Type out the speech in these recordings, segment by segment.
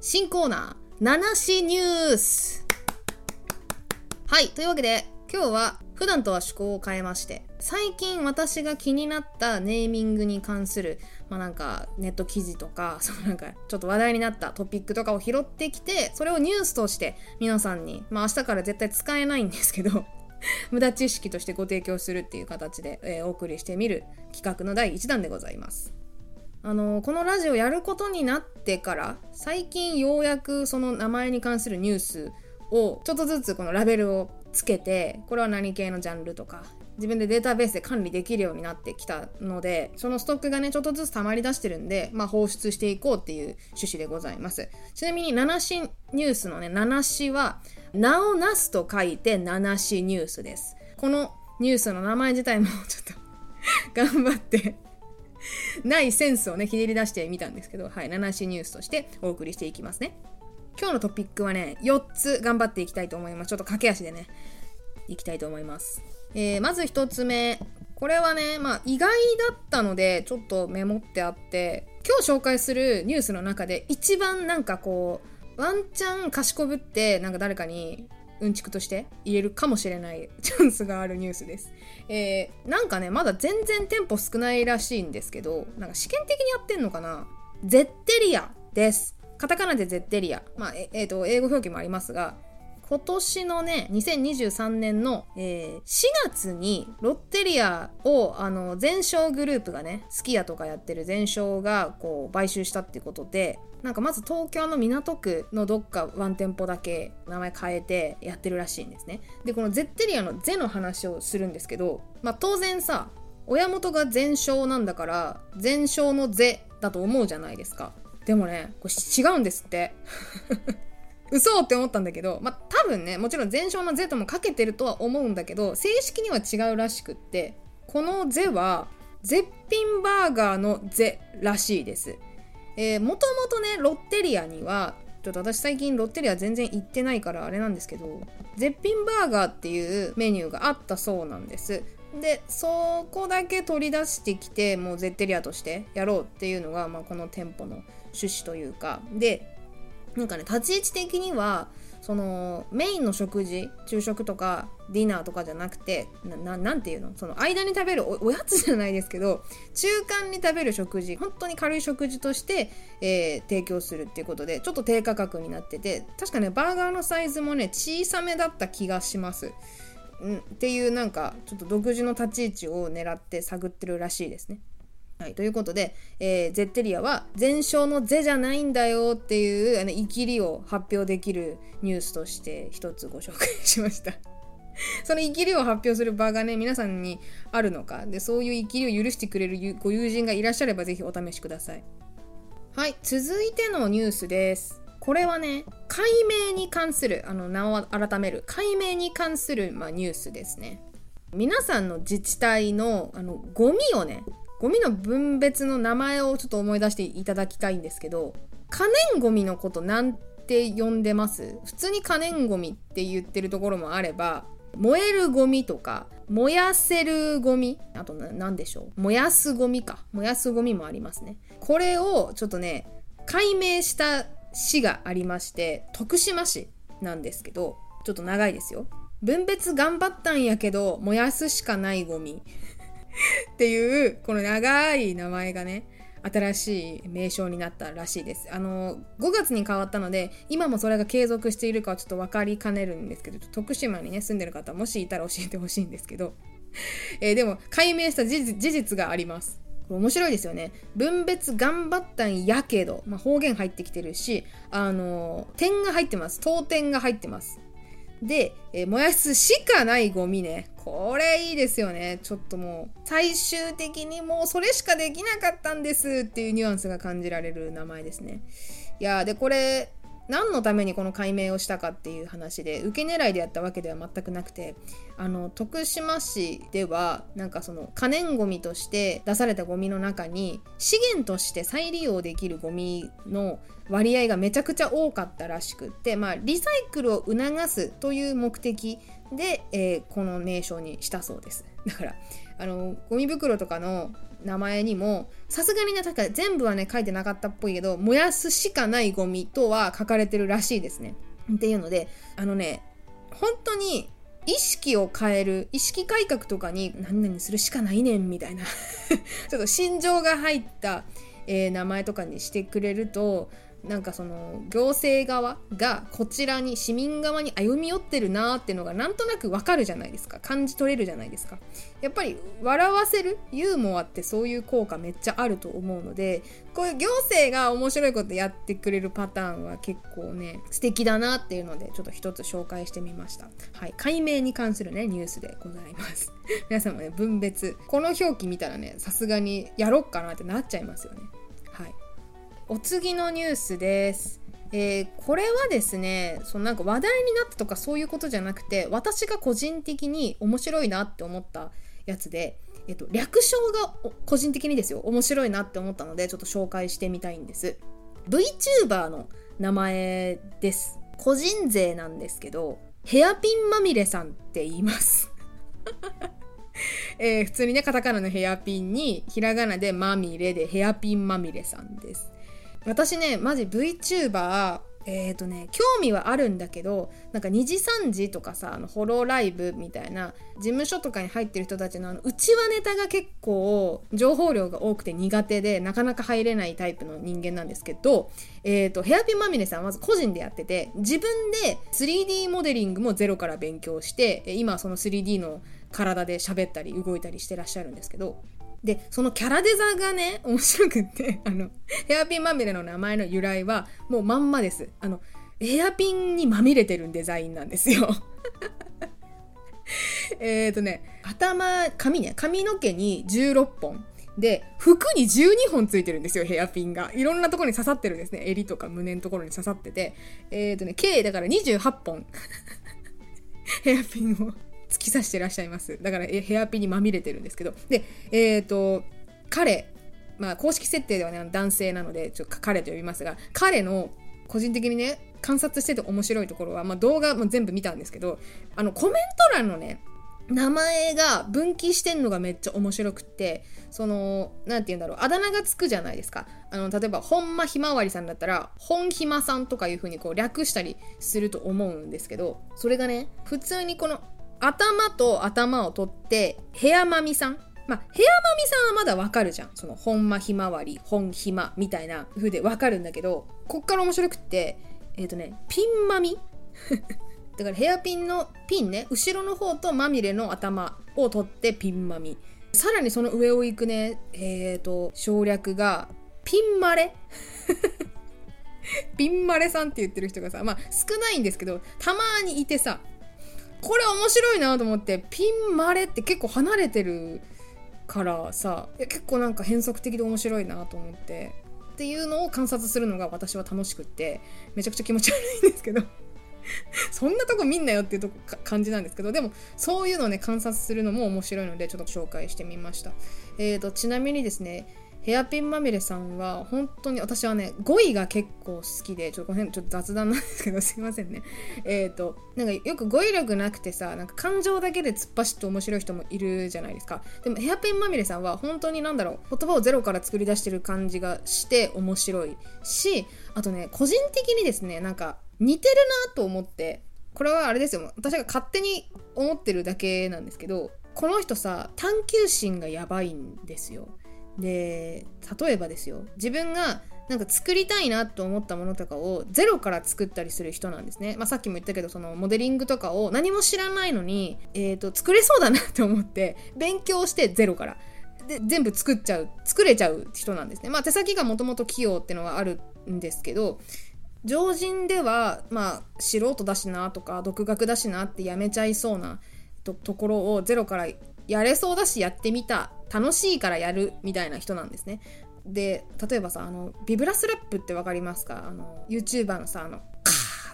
新コーナー、七しニュース。はい、というわけで、今日は普段とは趣向を変えまして、最近私が気になったネーミングに関する、まあなんかネット記事とか、そのなんかちょっと話題になったトピックとかを拾ってきて、それをニュースとして皆さんに、まあ明日から絶対使えないんですけど、無駄知識としてご提供するっていう形で、えー、お送りしてみる企画の第1弾でございます。あのこのラジオやることになってから最近ようやくその名前に関するニュースをちょっとずつこのラベルをつけてこれは何系のジャンルとか自分でデータベースで管理できるようになってきたのでそのストックがねちょっとずつ溜まり出してるんで、まあ、放出していこうっていう趣旨でございます。ちなみに七しニュースのね七しは名をなすと書いて七しニュースです。このニュースの名前自体もちょっと 頑張ってないセンスをねひねり出してみたんですけどはい七しニュースとしてお送りしていきますね。今日のトピックはね4つ頑張っていきたいと思います。ちょっと駆け足でねいきたいと思います。えー、まず1つ目。これはね、まあ、意外だったのでちょっとメモってあって今日紹介するニュースの中で一番なんかこうワンチャン賢ぶってなんか誰かにうんちくとして言えるかもしれない チャンスがあるニュースです。えー、なんかね、まだ全然店舗少ないらしいんですけど、なんか試験的にやってんのかな？ゼッテリアです。カタカナでゼッテリア。まあ、えっ、ー、と、英語表記もありますが、今年のね、2023年の、えー、4月にロッテリアを、あの、全商グループがね、すき家とかやってる全商が、こう、買収したってことで、なんかまず東京の港区のどっかワン店舗だけ名前変えてやってるらしいんですね。で、このゼッテリアのゼの話をするんですけど、まあ当然さ、親元が全商なんだから、全商のゼだと思うじゃないですか。でもね、これ違うんですって。嘘って思ったんだけど、まあ、多分ね、もちろん全勝のゼともかけてるとは思うんだけど、正式には違うらしくって、このゼは、絶品バーガーのゼらしいです。えー、もともとね、ロッテリアには、ちょっと私最近ロッテリア全然行ってないからあれなんですけど、絶品バーガーっていうメニューがあったそうなんです。で、そこだけ取り出してきて、もうゼッテリアとしてやろうっていうのが、まあ、この店舗の趣旨というか、で、なんかね立ち位置的にはそのメインの食事昼食とかディナーとかじゃなくて何て言うの？その間に食べるおやつじゃないですけど中間に食べる食事本当に軽い食事として、えー、提供するっていうことでちょっと低価格になってて確かねバーガーのサイズもね小さめだった気がします。んっていうなんかちょっと独自の立ち位置を狙って探ってるらしいですね。はい、ということで、えー、ゼッテリアは全勝のゼじゃないんだよっていうあの生きりを発表できるニュースとして一つご紹介しました。その生きりを発表する場がね、皆さんにあるのか、で、そういう生きりを許してくれるご友人がいらっしゃればぜひお試しください。はい、続いてのニュースです。これはね、解明に関する、あの、名を改める、解明に関する、まあ、ニュースですね。皆さんの自治体の、あの、ゴミをね、ゴミの分別の名前をちょっと思い出していただきたいんですけど可燃ゴミのことなんて呼んでます？普通に可燃ゴミって言ってるところもあれば燃えるゴミとか燃やせるゴミあと何でしょう？燃やすゴミか。燃やすゴミもありますね。これをちょっとね解明した市がありまして徳島市なんですけどちょっと長いですよ。分別頑張ったんやけど燃やすしかないゴミ。っていう、この長い名前がね、新しい名称になったらしいです。あの、5月に変わったので、今もそれが継続しているかはちょっと分かりかねるんですけど、徳島にね、住んでる方、もしいたら教えてほしいんですけど、えー、でも、解明した事実があります。これ面白いですよね。分別頑張ったんやけど、まあ、方言入ってきてるし、あの、点が入ってます。当点が入ってます。で、えー、燃やすしかないゴミね。これいいですよね。ちょっともう、最終的にもうそれしかできなかったんですっていうニュアンスが感じられる名前ですね。いやで、これ、何のためにこの解明をしたかっていう話で受け狙いでやったわけでは全くなくてあの徳島市ではなんかその可燃ごみとして出されたゴミの中に資源として再利用できるゴミの割合がめちゃくちゃ多かったらしくって、まあ、リサイクルを促すという目的で、えー、この名称にしたそうです。だからあのゴミ袋とかの名前にもさすがにね確か全部はね書いてなかったっぽいけど燃やすしかないゴミとは書かれてるらしいですね。っていうのであのね本当に意識を変える意識改革とかに何々するしかないねんみたいな ちょっと心情が入った、えー、名前とかにしてくれるとなんかその行政側がこちらに市民側に歩み寄ってるなーっていうのがなんとなくわかるじゃないですか。感じ取れるじゃないですか。やっぱり笑わせるユーモアってそういう効果めっちゃあると思うのでこういう行政が面白いことやってくれるパターンは結構ね素敵だなっていうのでちょっと一つ紹介してみました。はい。解明に関するねニュースでございます。皆さんもね分別。この表記見たらねさすがにやろっかなってなっちゃいますよね。お次のニュースです。えー、これはですねそのなんか話題になったとかそういうことじゃなくて私が個人的に面白いなって思ったやつで、えっと、略称が個人的にですよ。面白いなって思ったのでちょっと紹介してみたいんです。VTuber の名前です。個人税なんですけどヘアピンまみれさんって言います。えー、普通にねカタカナのヘアピンにひらがなでまみれでヘアピンまみれさんです。私ねマジ VTuber えっ、ー、とね興味はあるんだけどなんか2時3時とかさあのホロライブみたいな事務所とかに入ってる人たちのあの内輪ネタが結構情報量が多くて苦手でなかなか入れないタイプの人間なんですけど、えっ、ー、とヘアピンまみれさんはまず個人でやってて自分で 3D モデリングもゼロから勉強して今その 3D の体で喋ったり動いたりしてらっしゃるんですけどで、そのキャラデザがね、面白くって、あの、ヘアピンまみれの名前の由来は、もうまんまです。あの、ヘアピンにまみれてるデザインなんですよ。えっとね、頭、髪ね、髪の毛に16本。で、服に12本ついてるんですよ、ヘアピンが。いろんなところに刺さってるんですね。襟とか胸のところに刺さってて。えっ、ー、とね、計だから28本。ヘアピンを突き刺してらっしゃいます。だからヘアピンにまみれてるんですけど。で、えっ、ー、と、彼、まあ公式設定ではね、男性なので、ちょっと彼と呼びますが、彼の個人的にね、観察してて面白いところは、まあ動画も全部見たんですけど、あのコメント欄のね、名前が分岐してんのがめっちゃ面白くって、その、なんて言うんだろう、あだ名がつくじゃないですか。あの、例えば、本間ひまわりさんだったら、本ひまさんとかいう風にこう略したりすると思うんですけど、それがね、普通にこの頭と頭を取って、ヘアマミさん。まあ、ヘアマミさんはまだわかるじゃん。その、本間ひまわり、本ひまみたいな風でわかるんだけど、こっから面白くって、えっ、ー、とね、ピンマミ だからヘアピンのピンね、後ろの方とまみれの頭を取ってピンマミ。さらにその上を行くね、えっ、ー、と、省略が、ピンマレ ピンマレさんって言ってる人がさ、まあ少ないんですけど、たまにいてさ、これ面白いなと思ってピンマレって結構離れてるからさ結構なんか変則的で面白いなと思ってっていうのを観察するのが私は楽しくってめちゃくちゃ気持ち悪いんですけど そんなとこ見んなよっていうとこ感じなんですけどでもそういうのね観察するのも面白いのでちょっと紹介してみました。えーとちなみにですねヘアピンまみれさんは本当に私はね語彙が結構好きでちょっとこの辺ちょっと雑談なんですけどすいませんね。えっ、ー、となんかよく語彙力なくてさなんか感情だけで突っ走って面白い人もいるじゃないですか。でもヘアピンまみれさんは本当になんだろう言葉をゼロから作り出してる感じがして面白いしあとね個人的にですねなんか似てるなと思ってこれはあれですよ。私が勝手に思ってるだけなんですけどこの人さ探求心がやばいんですよ。で例えばですよ自分がなんか作りたいなと思ったものとかをゼロから作ったりする人なんですね。まあ、さっきも言ったけどそのモデリングとかを何も知らないのに、えーと、作れそうだなって思って勉強してゼロから。で全部作っちゃう作れちゃう人なんですね。まあ手先がもともと器用っていうのはあるんですけど常人ではまあ素人だしなとか独学だしなってやめちゃいそうなところをゼロからやれそうだしやってみた。楽しいからやるみたいな人なんですね。で例えばさあのビブラスラップって分かりますか？あの YouTuber のさあのカ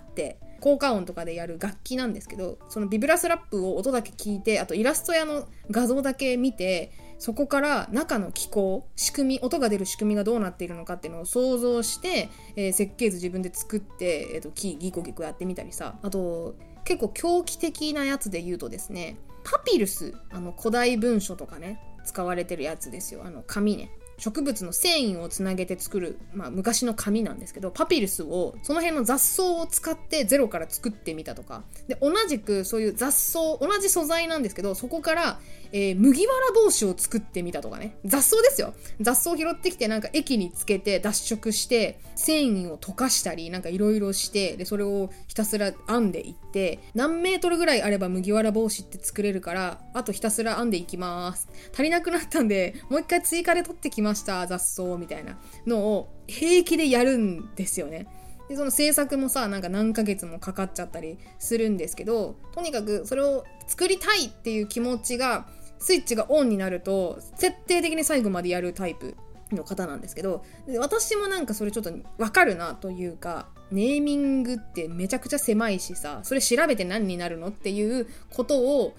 ーって効果音とかでやる楽器なんですけどそのビブラスラップを音だけ聞いてあとイラストやの画像だけ見てそこから中の機構仕組み音が出る仕組みがどうなっているのかっていうのを想像して、えー、設計図自分で作って、えーと、ギコギコやってみたりさ。あと結構狂気的なやつで言うとですねパピルスあの古代文書とかね使われてるやつですよ。あの紙ね。植物の繊維をつなげて作る、まあ、昔の紙なんですけどパピルスをその辺の雑草を使ってゼロから作ってみたとか。で同じくそういう雑草同じ素材なんですけどそこから、えー、麦わら帽子を作ってみたとかね。雑草ですよ。雑草を拾ってきてなんか液につけて脱色して繊維を溶かしたりなんかいろいろしてでそれをひたすら編んでいって何メートルぐらいあれば麦わら帽子って作れるからあとひたすら編んでいきます。足りなくなったんでもう一回追加で取ってきまました雑草みたいなのを平気でやるんですよね。でその制作もさなんか何ヶ月もかかっちゃったりするんですけどとにかくそれを作りたいっていう気持ちがスイッチがオンになると設定的に最後までやるタイプの方なんですけど私もなんかそれちょっとわかるなというかネーミングってめちゃくちゃ狭いしさそれ調べて何になるのっていうことを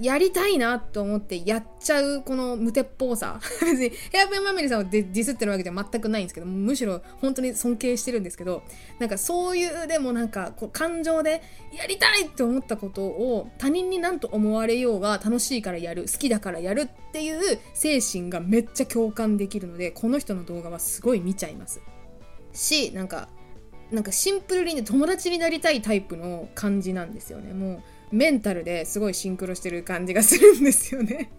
やりたいなと思ってやっちゃうこの無鉄砲さ。別にヘアペンマミリさんをディスってるわけじゃ全くないんですけどむしろ本当に尊敬してるんですけどなんかそういうでもなんかこう感情でやりたいって思ったことを他人に何と思われようが楽しいからやる好きだからやるっていう精神がめっちゃ共感できるのでこの人の動画はすごい見ちゃいます。しなんかなんかシンプルにね友達になりたいタイプの感じなんですよね。もうメンタルですごいシンクロしてる感じがするんですよね。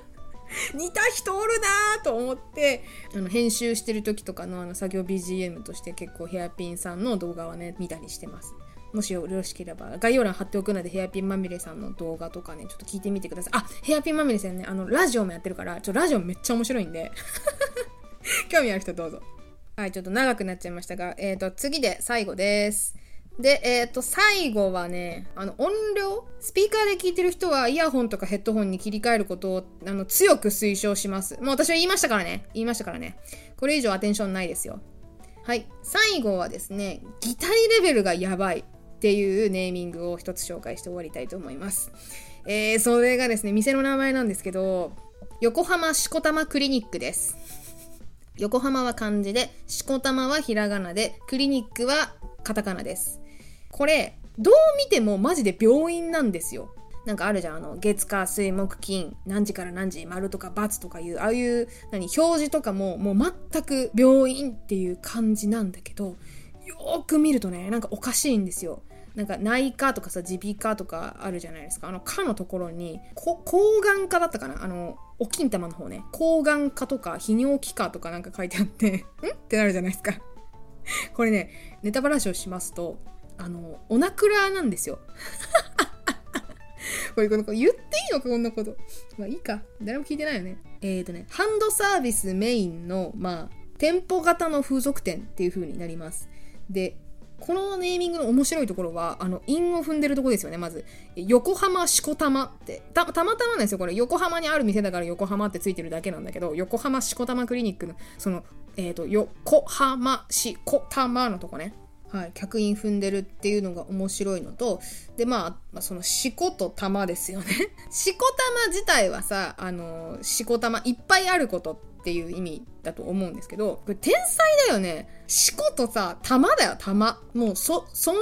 似た人おるなと思ってあの編集してる時とかのあの作業 BGM として結構ヘアピンさんの動画はね見たりしてます。もしよろしければ概要欄貼っておくのでヘアピンまみれさんの動画とかねちょっと聞いてみてください。あヘアピンまみれさんねあのラジオもやってるからちょラジオめっちゃ面白いんで。興味ある人どうぞ。はいちょっと長くなっちゃいましたがえっ、ー、と次で最後です。で、えっ、ー、と、最後はね、あの、音量？スピーカーで聞いてる人はイヤホンとかヘッドホンに切り替えることを、あの、強く推奨します。もう私は言いましたからね。言いましたからね。これ以上アテンションないですよ。はい。最後はですね、ギタリレベルがやばいっていうネーミングを一つ紹介して終わりたいと思います。えー、それがですね、店の名前なんですけど、横浜しこたまクリニックです。横浜は漢字で、しこたまはひらがなで、クリニックはカタカナです。これ、どう見てもマジで病院なんですよ。なんかあるじゃん、あの、月火水木金、何時から何時、丸とか×とかいう、ああいう、何、表示とかも、もう全く病院っていう感じなんだけど、よーく見るとね、なんかおかしいんですよ。なんか内科とかさ、耳鼻科とかあるじゃないですか。あの、科のところに、抗がん科だったかな？あの、お金玉の方ね。抗がん科とか、泌尿器科とかなんか書いてあって、ん？ってなるじゃないですか。これね、ネタバラシをしますと、あの、おなくらなんですよ。これ、この言っていいのか、こんなこと。まあいいか。誰も聞いてないよね。えっ、ー、とね、ハンドサービスメインの、まあ、店舗型の風俗店っていう風になります。で、このネーミングの面白いところは、あの、韻を踏んでるとこですよね、まず。横浜しこたまってた、たまたまなんですよ、これ。横浜にある店だから横浜ってついてるだけなんだけど、横浜しこたまクリニックの、その、えっ、ー、と、横浜しこたまのとこね。はい、客員踏んでるっていうのが面白いのとでまあ、まあ、そのしこと玉ですよね。しこ玉自体はさあのしこ玉いっぱいあることっていう意味だと思うんですけどこれ天才だよね。しことさ玉だよ玉。もうそその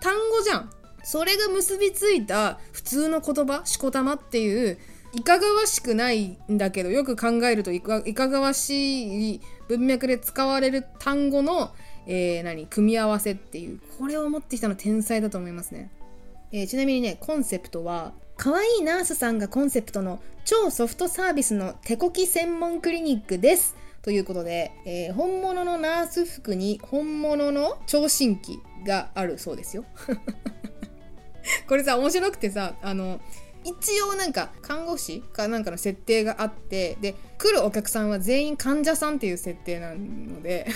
単語じゃん。それが結びついた普通の言葉しこ玉っていういかがわしくないんだけどよく考えるといかいかがわしい文脈で使われる単語のえー、何？組み合わせっていう。これを持ってきたの天才だと思いますね、えー、ちなみにねコンセプトは可愛いナースさんがコンセプトの超ソフトサービスの手こき専門クリニックです。ということで、えー、本物のナース服に本物の聴診器があるそうですよ。これさ面白くてさあの一応なんか看護師かなんかの設定があってで来るお客さんは全員患者さんっていう設定なので。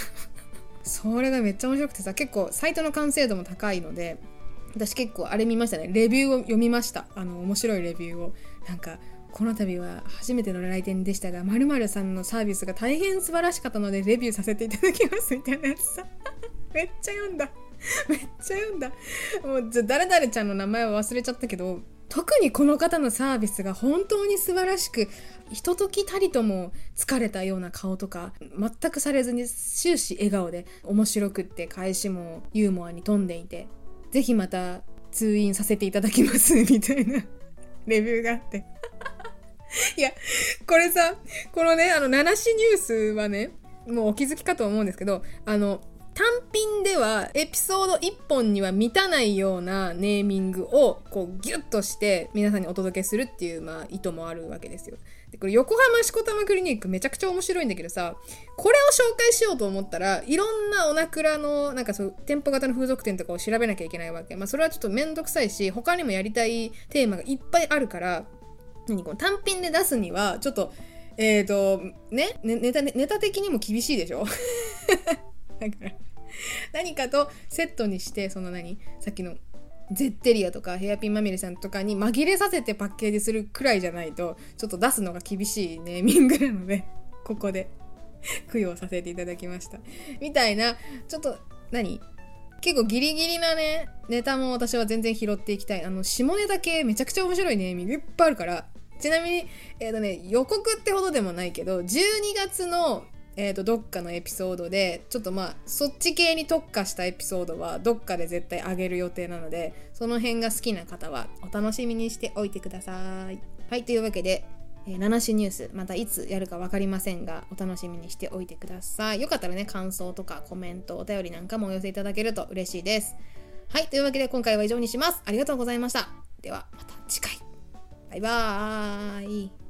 それがめっちゃ面白くてさ結構サイトの完成度も高いので私結構あれ見ましたね。レビューを読みました。あの面白いレビューを。なんかこの度は初めての来店でしたが〇〇さんのサービスが大変素晴らしかったのでレビューさせていただきますみたいなやつさ。めっちゃ読んだ。めっちゃ読んだ。もうじゃ誰々ちゃんの名前は忘れちゃったけど特にこの方のサービスが本当に素晴らしくひとときたりとも疲れたような顔とか全くされずに終始笑顔で面白くって返しもユーモアに富んでいてぜひまた通院させていただきますみたいな。レビューがあっていや、これさ、このね、あの、七種ニュースはね、もうお気づきかと思うんですけど、あの、単品ではエピソード1本には満たないようなネーミングをこうギュッとして皆さんにお届けするっていうまあ意図もあるわけですよ。でこれ横浜しこたまクリニックめちゃくちゃ面白いんだけどさこれを紹介しようと思ったらいろんなおなくらのなんかそう店舗型の風俗店とかを調べなきゃいけないわけ。まあそれはちょっとめんどくさいし他にもやりたいテーマがいっぱいあるから何この単品で出すにはちょっとえっ、ー、とねネタネタ的にも厳しいでしょ？だから何かとセットにしてその何さっきのゼッテリアとかヘアピンまみれさんとかに紛れさせてパッケージするくらいじゃないとちょっと出すのが厳しいネーミングなのでここで供養させていただきました。みたいなちょっと何結構ギリギリなねネタも私は全然拾っていきたい。あの下ネタ系めちゃくちゃ面白いネーミングいっぱいあるから。ちなみに、えっ、ー、とね、予告ってほどでもないけど、12月のえー、とどっかのエピソードでちょっとまあそっち系に特化したエピソードはどっかで絶対上げる予定なのでその辺が好きな方はお楽しみにしておいてください。はいというわけで、えー、七種ニュースまたいつやるか分かりませんがお楽しみにしておいてください。よかったらね感想とかコメントお便りなんかもお寄せいただけると嬉しいです。はいというわけで今回は以上にします。ありがとうございました。ではまた次回。バイバーイ。